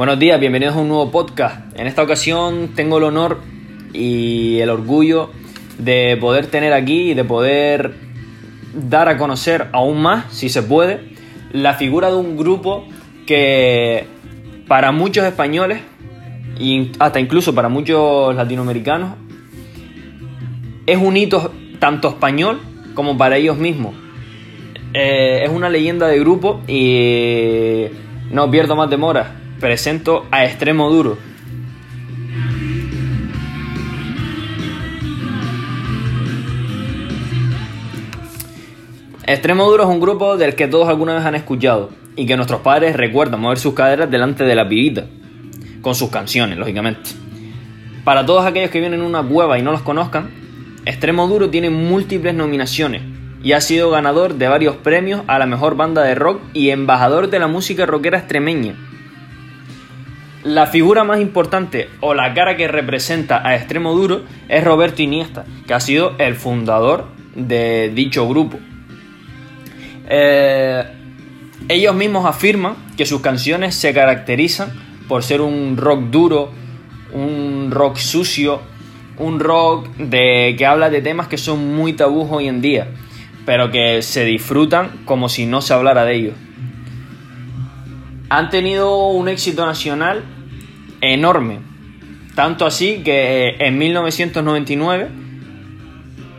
Buenos días, bienvenidos a un nuevo podcast. En esta ocasión tengo el honor y el orgullo de poder tener aquí y de poder dar a conocer aún más, si se puede, la figura de un grupo que para muchos españoles y hasta incluso para muchos latinoamericanos es un hito tanto español como para ellos mismos. Eh, es una leyenda de grupo y no pierdo más demora. Presento a Extremo Duro. Extremo Duro es un grupo del que todos alguna vez han escuchado y que nuestros padres recuerdan mover sus caderas delante de la pibita, con sus canciones, lógicamente. Para todos aquellos que vienen en una cueva y no los conozcan, Extremo Duro tiene múltiples nominaciones y ha sido ganador de varios premios a la mejor banda de rock y embajador de la música rockera extremeña. La figura más importante o la cara que representa a Extremo Duro es Roberto Iniesta, que ha sido el fundador de dicho grupo. Eh, ellos mismos afirman que sus canciones se caracterizan por ser un rock duro, un rock sucio, un rock de, que habla de temas que son muy tabús hoy en día, pero que se disfrutan como si no se hablara de ellos. Han tenido un éxito nacional enorme, tanto así que en 1999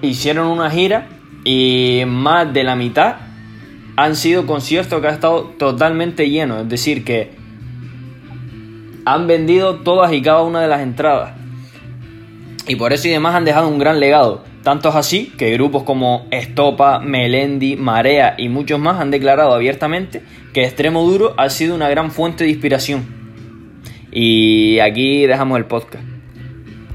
hicieron una gira y más de la mitad han sido conciertos que han estado totalmente llenos, es decir, que han vendido todas y cada una de las entradas. Y por eso y demás han dejado un gran legado. Tanto es así que grupos como Estopa, Melendi, Marea y muchos más han declarado abiertamente que Extremo Duro ha sido una gran fuente de inspiración. Y aquí dejamos el podcast.